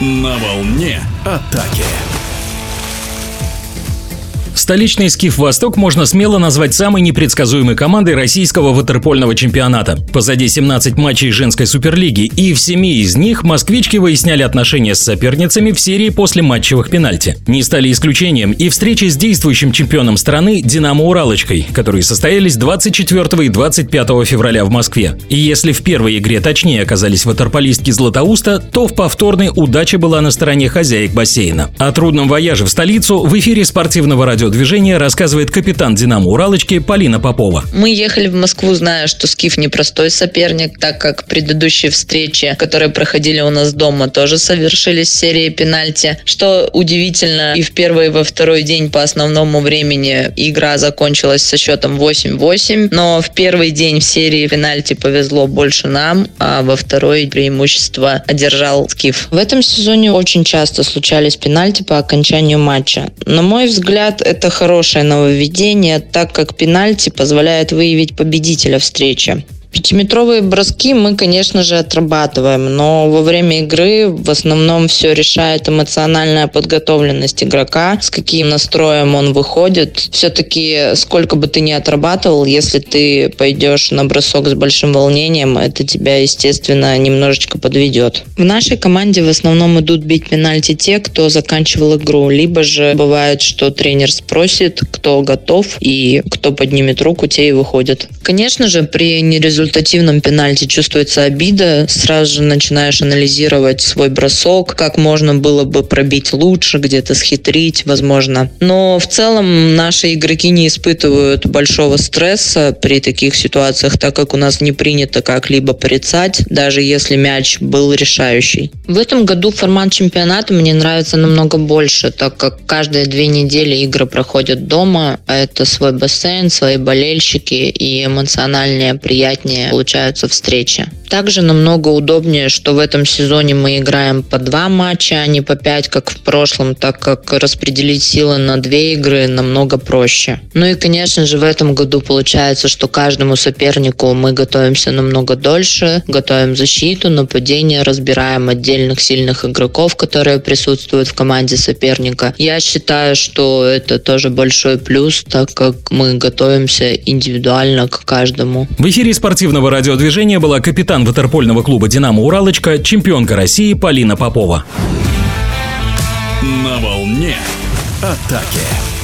На волне атаки. Столичный «Скиф Восток» можно смело назвать самой непредсказуемой командой российского ватерпольного чемпионата. Позади 17 матчей женской суперлиги, и в семи из них москвички выясняли отношения с соперницами в серии после матчевых пенальти. Не стали исключением и встречи с действующим чемпионом страны «Динамо Уралочкой», которые состоялись 24 и 25 февраля в Москве. И если в первой игре точнее оказались ватерполистки Златоуста, то в повторной удача была на стороне хозяек бассейна. О трудном вояже в столицу в эфире спортивного радио движения рассказывает капитан «Динамо Уралочки» Полина Попова. Мы ехали в Москву, зная, что Скиф непростой соперник, так как предыдущие встречи, которые проходили у нас дома, тоже совершились серии пенальти. Что удивительно, и в первый, и во второй день по основному времени игра закончилась со счетом 8-8, но в первый день в серии пенальти повезло больше нам, а во второй преимущество одержал Скиф. В этом сезоне очень часто случались пенальти по окончанию матча. На мой взгляд, это хорошее нововведение, так как пенальти позволяет выявить победителя встречи. Пятиметровые броски мы, конечно же, отрабатываем, но во время игры в основном все решает эмоциональная подготовленность игрока, с каким настроем он выходит. Все-таки сколько бы ты ни отрабатывал, если ты пойдешь на бросок с большим волнением, это тебя, естественно, немножечко подведет. В нашей команде в основном идут бить пенальти те, кто заканчивал игру, либо же бывает, что тренер спросит, кто готов и кто поднимет руку, те и выходят. Конечно же, при нерезультате результативном пенальти чувствуется обида, сразу же начинаешь анализировать свой бросок, как можно было бы пробить лучше, где-то схитрить, возможно. Но в целом наши игроки не испытывают большого стресса при таких ситуациях, так как у нас не принято как-либо порицать, даже если мяч был решающий. В этом году формат чемпионата мне нравится намного больше, так как каждые две недели игры проходят дома, а это свой бассейн, свои болельщики и эмоциональнее, приятнее приятнее получаются встречи. Также намного удобнее, что в этом сезоне мы играем по два матча, а не по пять, как в прошлом, так как распределить силы на две игры намного проще. Ну и, конечно же, в этом году получается, что каждому сопернику мы готовимся намного дольше, готовим защиту, нападение, разбираем отдельных сильных игроков, которые присутствуют в команде соперника. Я считаю, что это тоже большой плюс, так как мы готовимся индивидуально к каждому. В эфире спортивного радиодвижения была капитан ватерпольного клуба «Динамо Уралочка», чемпионка России Полина Попова. На волне атаки.